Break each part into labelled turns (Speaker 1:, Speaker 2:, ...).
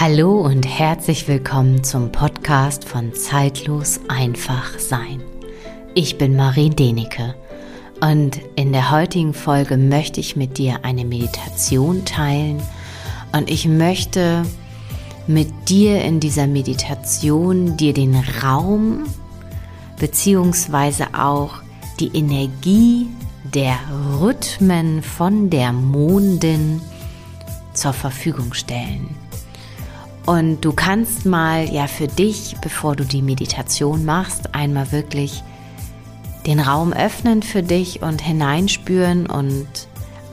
Speaker 1: Hallo und herzlich willkommen zum Podcast von Zeitlos einfach sein. Ich bin Marie Denecke und in der heutigen Folge möchte ich mit dir eine Meditation teilen und ich möchte mit dir in dieser Meditation dir den Raum beziehungsweise auch die Energie der Rhythmen von der Mondin zur Verfügung stellen. Und du kannst mal ja für dich, bevor du die Meditation machst, einmal wirklich den Raum öffnen für dich und hineinspüren und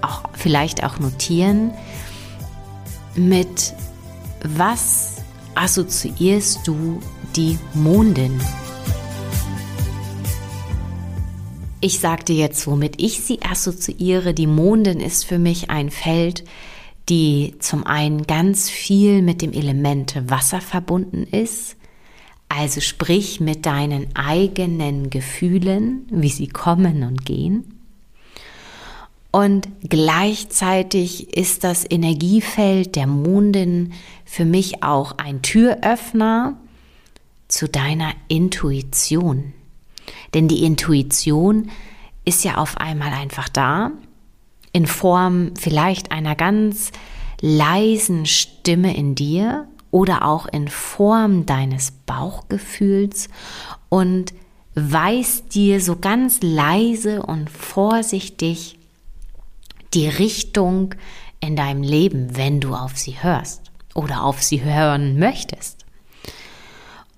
Speaker 1: auch vielleicht auch notieren, mit was assoziierst du die Mondin? Ich sagte jetzt, womit ich sie assoziiere. Die Mondin ist für mich ein Feld, die zum einen ganz viel mit dem Element Wasser verbunden ist, also sprich mit deinen eigenen Gefühlen, wie sie kommen und gehen. Und gleichzeitig ist das Energiefeld der Mondin für mich auch ein Türöffner zu deiner Intuition. Denn die Intuition ist ja auf einmal einfach da in Form vielleicht einer ganz leisen Stimme in dir oder auch in Form deines Bauchgefühls und weist dir so ganz leise und vorsichtig die Richtung in deinem Leben, wenn du auf sie hörst oder auf sie hören möchtest.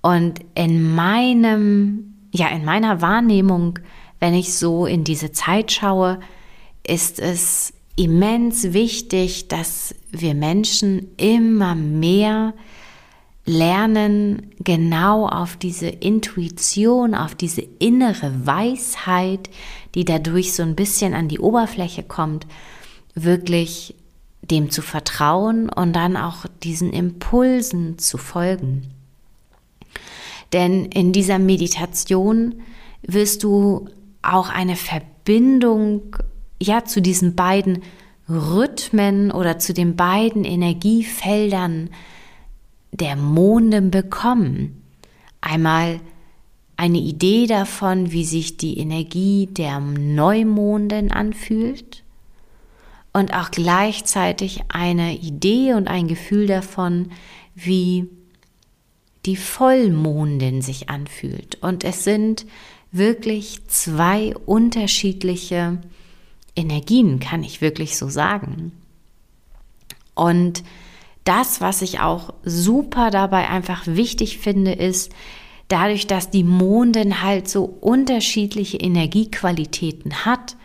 Speaker 1: Und in meinem, ja, in meiner Wahrnehmung, wenn ich so in diese Zeit schaue, ist es immens wichtig, dass wir Menschen immer mehr lernen, genau auf diese Intuition, auf diese innere Weisheit, die dadurch so ein bisschen an die Oberfläche kommt, wirklich dem zu vertrauen und dann auch diesen Impulsen zu folgen. Denn in dieser Meditation wirst du auch eine Verbindung ja zu diesen beiden Rhythmen oder zu den beiden Energiefeldern der Monden bekommen. Einmal eine Idee davon, wie sich die Energie der Neumonden anfühlt und auch gleichzeitig eine Idee und ein Gefühl davon, wie die Vollmondin sich anfühlt. Und es sind wirklich zwei unterschiedliche Energien, kann ich wirklich so sagen. Und das, was ich auch super dabei einfach wichtig finde, ist, dadurch, dass die Mondin halt so unterschiedliche Energiequalitäten hat,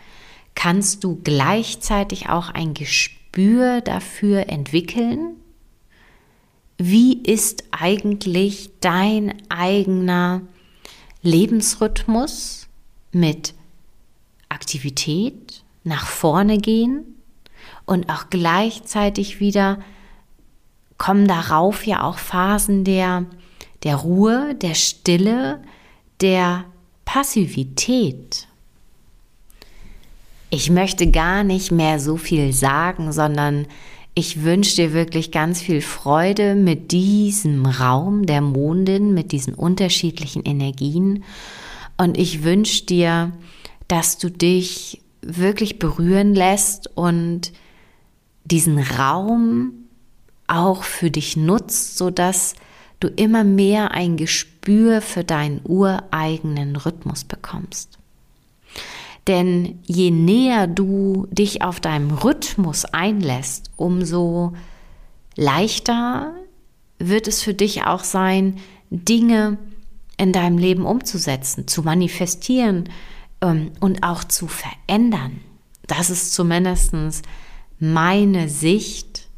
Speaker 1: kannst du gleichzeitig auch ein Gespür dafür entwickeln, wie ist eigentlich dein eigener Lebensrhythmus mit Aktivität, nach vorne gehen und auch gleichzeitig wieder kommen darauf ja auch Phasen der, der Ruhe, der Stille, der Passivität. Ich möchte gar nicht mehr so viel sagen, sondern ich wünsche dir wirklich ganz viel Freude mit diesem Raum der Mondin, mit diesen unterschiedlichen Energien. Und ich wünsche dir, dass du dich wirklich berühren lässt und diesen Raum auch für dich nutzt, so dass du immer mehr ein Gespür für deinen ureigenen Rhythmus bekommst. Denn je näher du dich auf deinem Rhythmus einlässt, umso leichter wird es für dich auch sein, Dinge in deinem Leben umzusetzen, zu manifestieren, und auch zu verändern. Das ist zumindest meine Sicht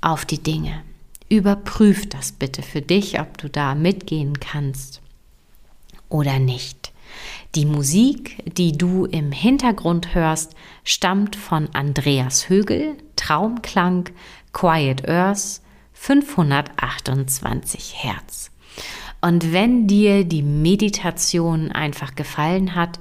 Speaker 1: auf die Dinge. Überprüf das bitte für dich, ob du da mitgehen kannst oder nicht. Die Musik, die du im Hintergrund hörst, stammt von Andreas Högel, Traumklang, Quiet Earth, 528 Hertz. Und wenn dir die Meditation einfach gefallen hat,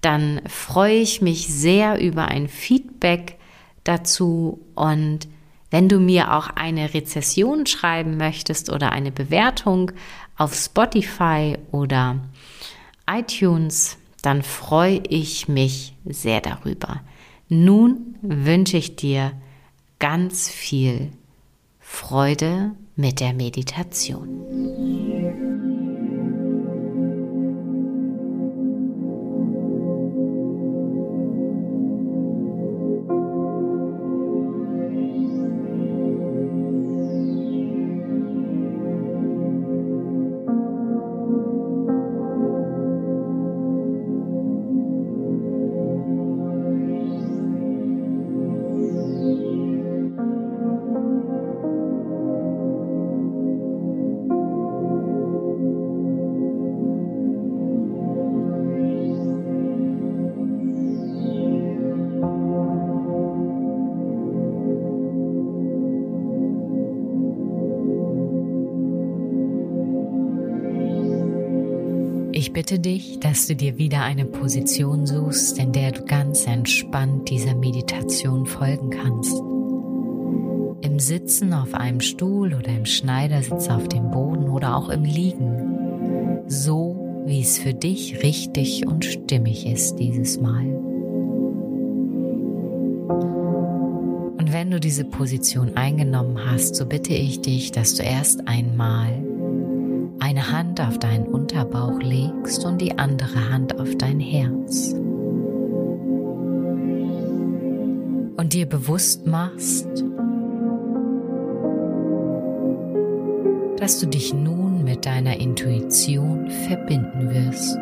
Speaker 1: dann freue ich mich sehr über ein Feedback dazu und Wenn du mir auch eine Rezession schreiben möchtest oder eine Bewertung auf Spotify oder iTunes, dann freue ich mich sehr darüber. Nun wünsche ich dir ganz viel Freude mit der Meditation. Bitte dich, dass du dir wieder eine Position suchst, in der du ganz entspannt dieser Meditation folgen kannst. Im Sitzen auf einem Stuhl oder im Schneidersitz auf dem Boden oder auch im Liegen, so wie es für dich richtig und stimmig ist dieses Mal. Und wenn du diese Position eingenommen hast, so bitte ich dich, dass du erst einmal eine Hand auf deinen Unterbauch legst und die andere Hand auf dein Herz. Und dir bewusst machst, dass du dich nun mit deiner Intuition verbinden wirst.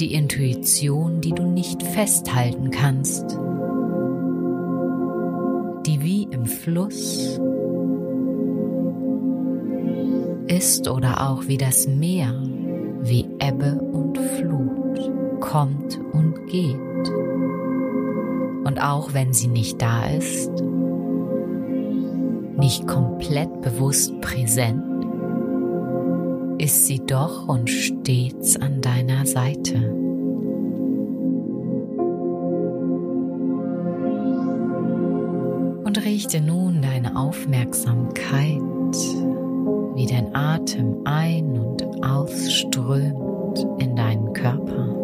Speaker 1: Die Intuition, die du nicht festhalten kannst, die wie im Fluss ist oder auch wie das Meer, wie Ebbe und Flut, kommt und geht. Und auch wenn sie nicht da ist, nicht komplett bewusst präsent, ist sie doch und stets an deiner Seite. Und richte nun deine Aufmerksamkeit Atem ein- und ausströmt in deinen Körper.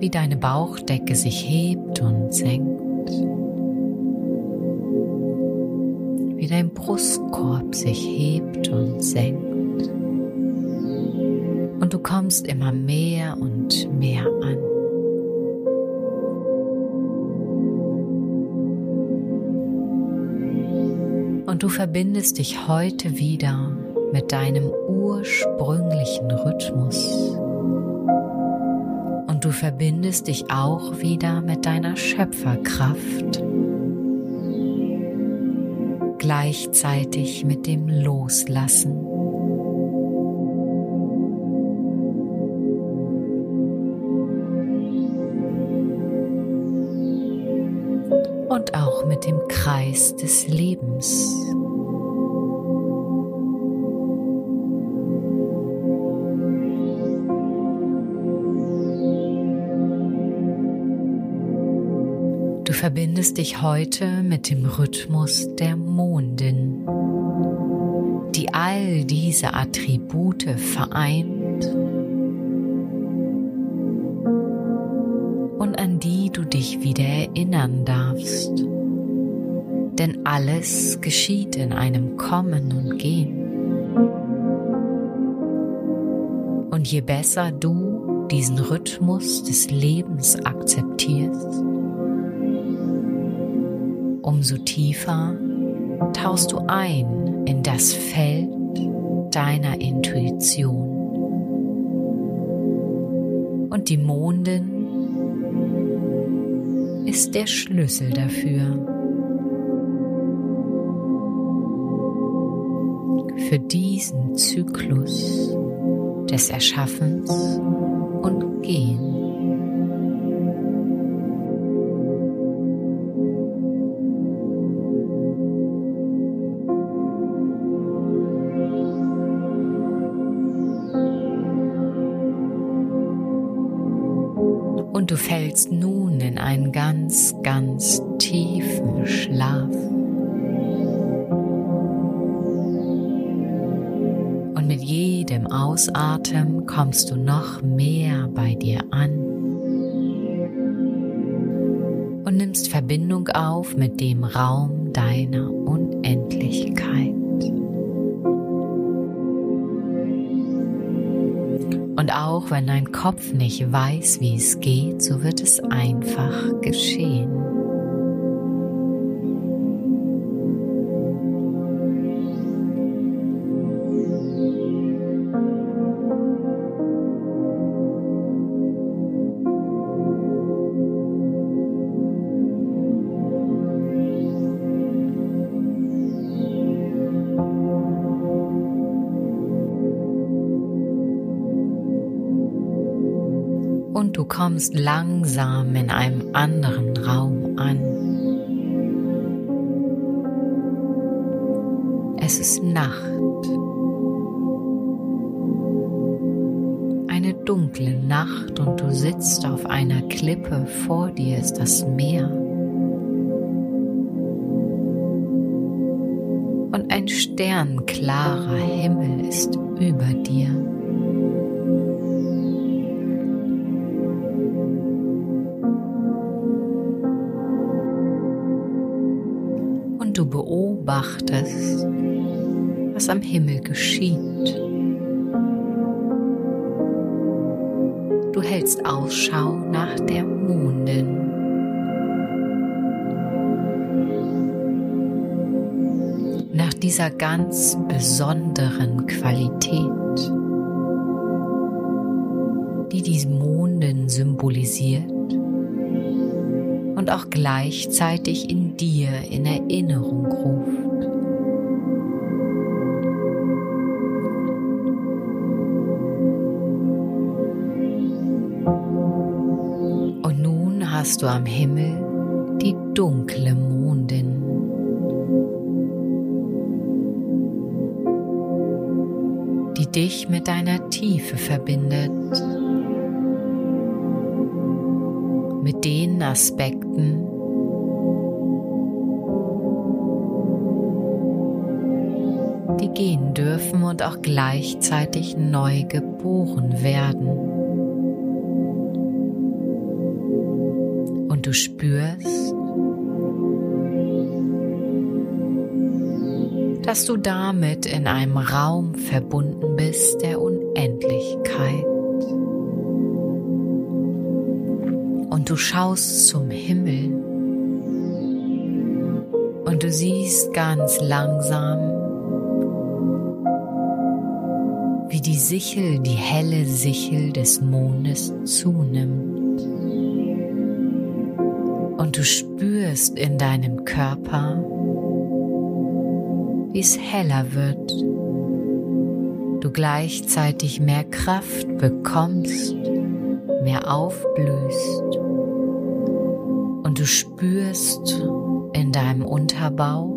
Speaker 1: Wie deine Bauchdecke sich hebt und senkt. Wie dein Brustkorb sich hebt und senkt. Und du kommst immer mehr und mehr an. Und du verbindest dich heute wieder mit deinem ursprünglichen Rhythmus. Und du verbindest dich auch wieder mit deiner Schöpferkraft. Gleichzeitig mit dem Loslassen. Kreis des Lebens. Du verbindest dich heute mit dem Rhythmus der Mondin, die all diese Attribute vereint und an die du dich wieder erinnern darfst. Denn alles geschieht in einem Kommen und Gehen. Und je besser du diesen Rhythmus des Lebens akzeptierst, umso tiefer tauchst du ein in das Feld deiner Intuition. Und die Mondin ist der Schlüssel dafür. Für diesen Zyklus des Erschaffens und Gehens. Und du fällst nun in einen ganz, ganz tiefen Schlaf. Ausatmen kommst du noch mehr bei dir an und nimmst Verbindung auf mit dem Raum deiner Unendlichkeit. Und auch wenn dein Kopf nicht weiß, wie es geht, so wird es einfach geschehen. Kommst langsam in einem anderen Raum an. Es ist Nacht. Eine dunkle Nacht und du sitzt auf einer Klippe, vor dir ist das Meer. Und ein sternklarer Himmel ist über dir. Beobachtest, was am Himmel geschieht. Du hältst Ausschau nach der Mondin. Nach dieser ganz besonderen Qualität, die die Mondin symbolisiert und auch gleichzeitig in dir in Erinnerung ruft. Hast du am Himmel die dunkle Mondin. die dich mit deiner Tiefe verbindet mit den Aspekten, die gehen dürfen und auch gleichzeitig neu geboren werden. Dass du damit in einem Raum verbunden bist der Unendlichkeit. du schaust zum Himmel und du siehst ganz langsam, wie die Sichel, die helle Sichel des Mondes zunimmt. Und du spürst in deinem Körper, wie es heller wird, du gleichzeitig mehr Kraft bekommst, mehr aufblühst und du spürst in deinem Unterbauch,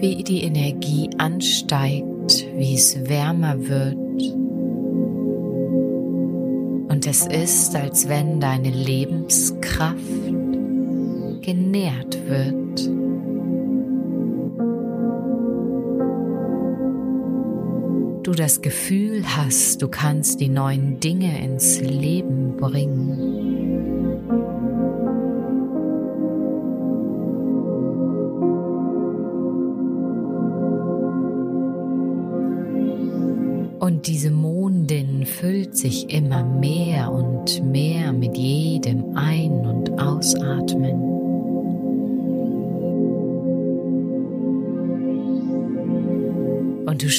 Speaker 1: wie die Energie ansteigt, wie es wärmer wird. Und es ist, als wenn deine Lebenskraft genährt wird. du das Gefühl hast, du kannst die neuen Dinge ins Leben bringen. Und diese Mondin füllt sich immer mehr und mehr mit jedem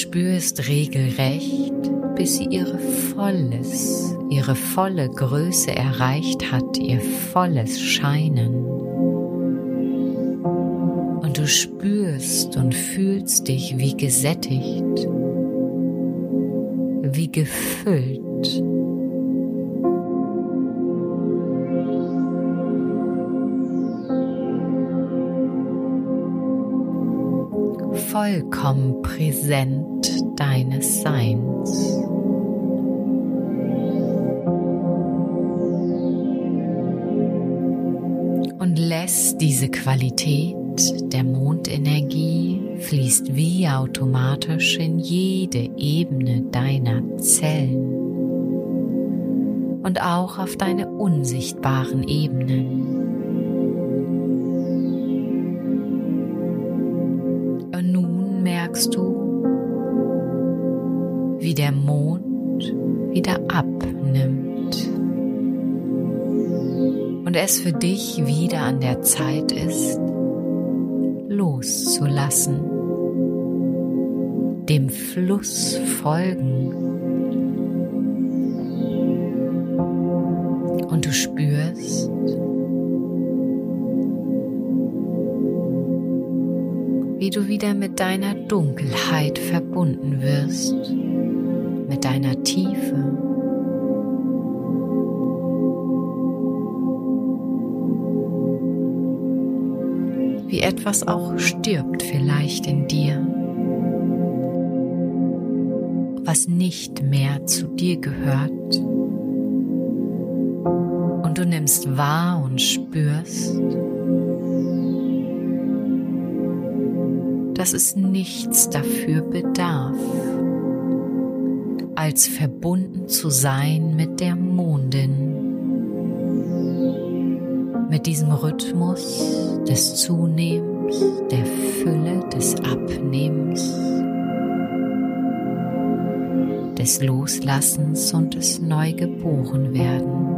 Speaker 1: spürst regelrecht, bis sie ihre volles, ihre volle Größe erreicht hat, ihr volles Scheinen. Und du spürst und fühlst dich wie gesättigt, wie gefüllt. vollkommen präsent deines Seins. Und lässt diese Qualität der Mondenergie fließt wie automatisch in jede Ebene deiner Zellen und auch auf deine unsichtbaren Ebenen. Merkst du, wie der Mond wieder abnimmt und es für dich wieder an der Zeit ist, loszulassen, dem Fluss folgen. Wieder mit deiner Dunkelheit verbunden wirst, mit deiner Tiefe. wie etwas auch stirbt vielleicht in dir, was nicht mehr zu dir gehört. Und du nimmst wahr und spürst, dass es nichts dafür bedarf, als verbunden zu sein mit der Mondin mit diesem Rhythmus des Zunehmens, der Fülle, des Abnehmens, des Loslassens und des Neugeborenwerden.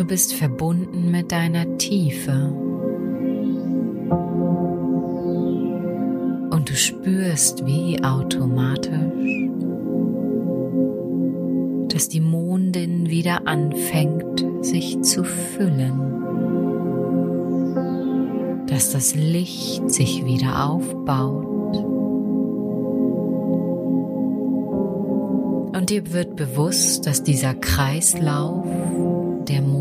Speaker 1: Du bist verbunden mit deiner Tiefe. Und du spürst wie automatisch, dass die Mondin wieder anfängt, sich zu füllen. Dass das Licht sich wieder aufbaut. Und dir wird bewusst, dass dieser Kreislauf der Mondin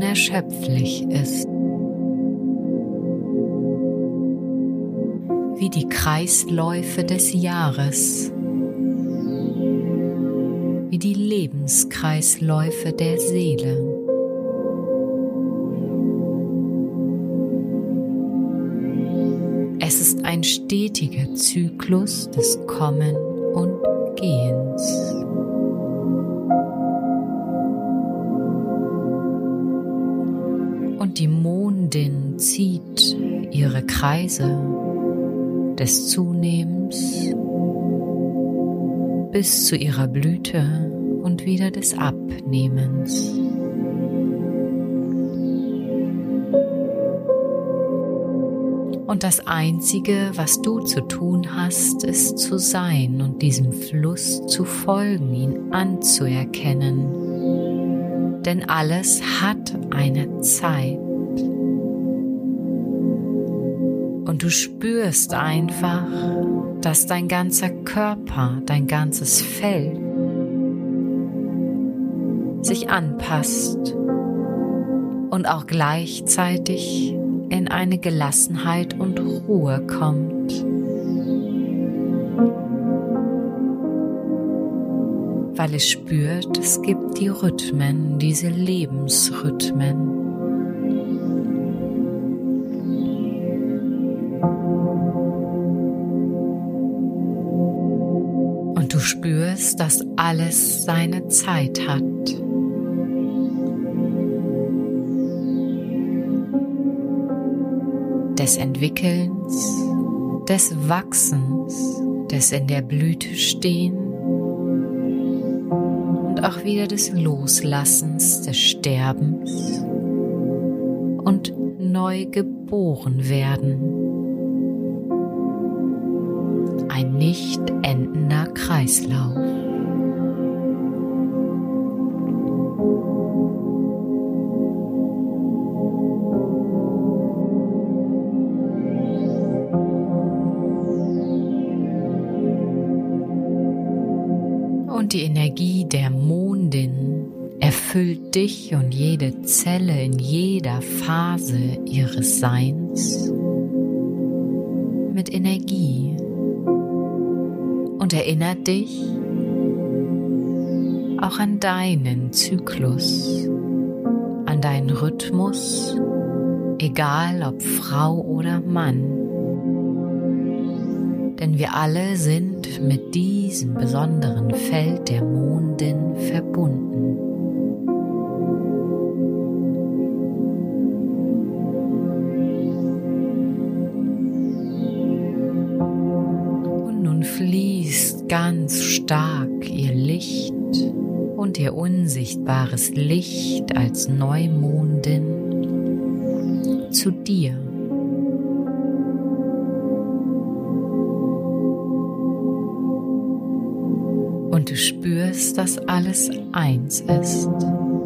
Speaker 1: unerschöpflich ist. Wie die Kreisläufe des Jahres, wie die Lebenskreisläufe der Seele. Es ist ein stetiger Zyklus des Kommen und Gehens. Kreise des Zunehmens bis zu ihrer Blüte und wieder des Abnehmens. Und das Einzige, was du zu tun hast, ist zu sein und diesem Fluss zu folgen, ihn anzuerkennen. Denn alles hat eine Zeit. Und du spürst einfach, dass dein ganzer Körper, dein ganzes Fell sich anpasst und auch gleichzeitig in eine Gelassenheit und Ruhe kommt. Weil es spürt, es gibt die Rhythmen, diese Lebensrhythmen. Alles seine Zeit hat. Des Entwickelns, des Wachsens, des in der Blüte stehen und auch wieder des Loslassens, des Sterbens und neu geboren werden. Ein nicht endender Kreislauf. Dich und jede Zelle in jeder Phase ihres Seins mit Energie und erinnert dich auch an deinen Zyklus, an deinen Rhythmus, egal ob Frau oder Mann. Denn wir alle sind mit diesem besonderen Feld der Mondin verbunden. Ganz stark ihr Licht und ihr unsichtbares Licht als Neumondin zu dir. Und du spürst, dass alles eins ist,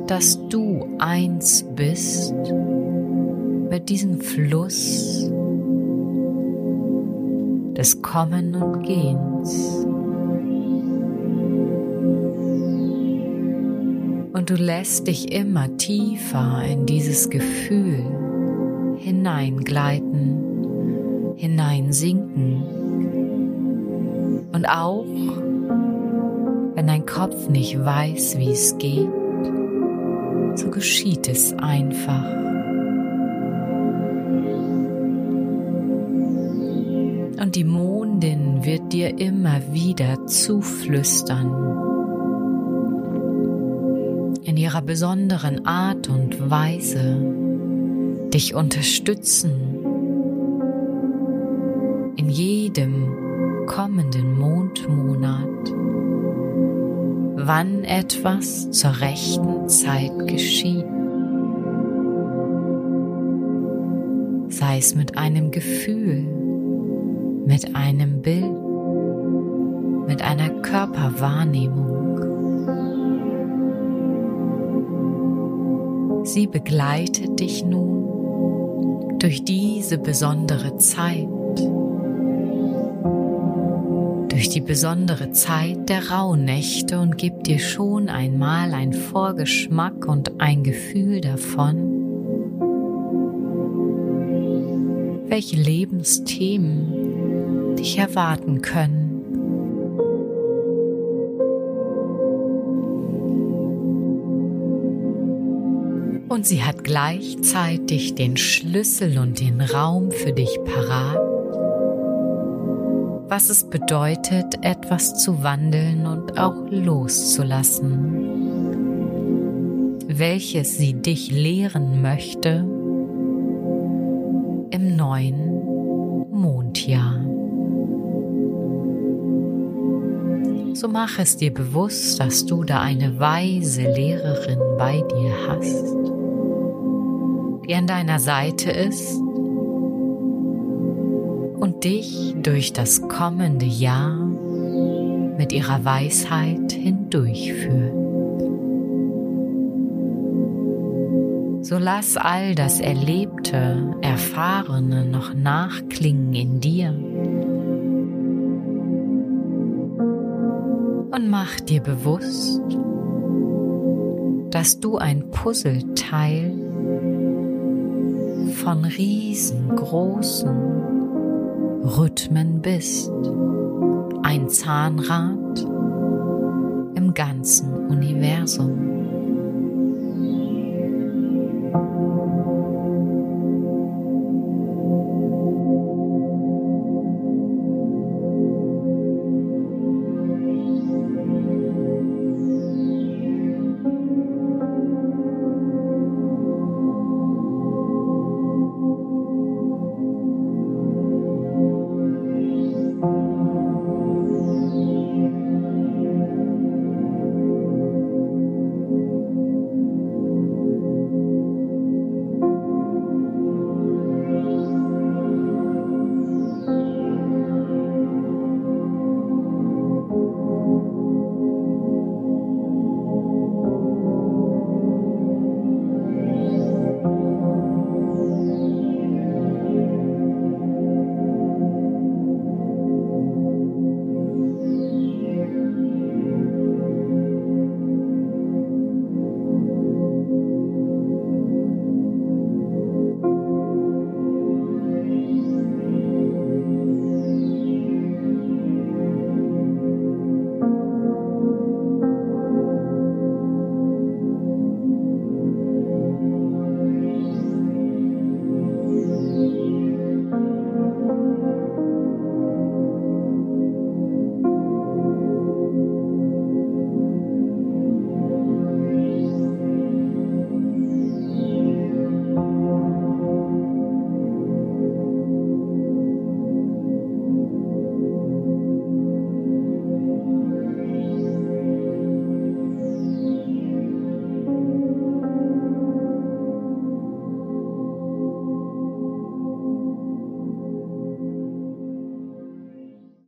Speaker 1: dass du eins bist mit diesem Fluss des Kommen und Gehens. Und du lässt dich immer tiefer in dieses Gefühl hineingleiten, hineinsinken. Und auch wenn dein Kopf nicht weiß, wie es geht, so geschieht es einfach. Und die Mondin wird dir immer wieder zuflüstern, ihrer besonderen Art und Weise dich unterstützen in jedem kommenden Mondmonat, wann etwas zur rechten Zeit geschieht. Sei es mit einem Gefühl, mit einem Bild, mit einer Körperwahrnehmung. Sie begleitet dich nun durch diese besondere Zeit, durch die besondere Zeit der Rauhnächte und gibt dir schon einmal ein Vorgeschmack und ein Gefühl davon, welche Lebensthemen dich erwarten können. Und sie hat gleichzeitig den Schlüssel und den Raum für dich parat, was es bedeutet, etwas zu wandeln und auch loszulassen, welches sie dich lehren möchte im neuen Mondjahr. So mach es dir bewusst, dass du da eine weise Lehrerin bei dir hast die an deiner Seite ist und dich durch das kommende Jahr mit ihrer Weisheit hindurchführt. So lass all das Erlebte, Erfahrene noch nachklingen in dir und mach dir bewusst, dass du ein Puzzleteil von riesengroßen Rhythmen bist, ein Zahnrad im ganzen Universum.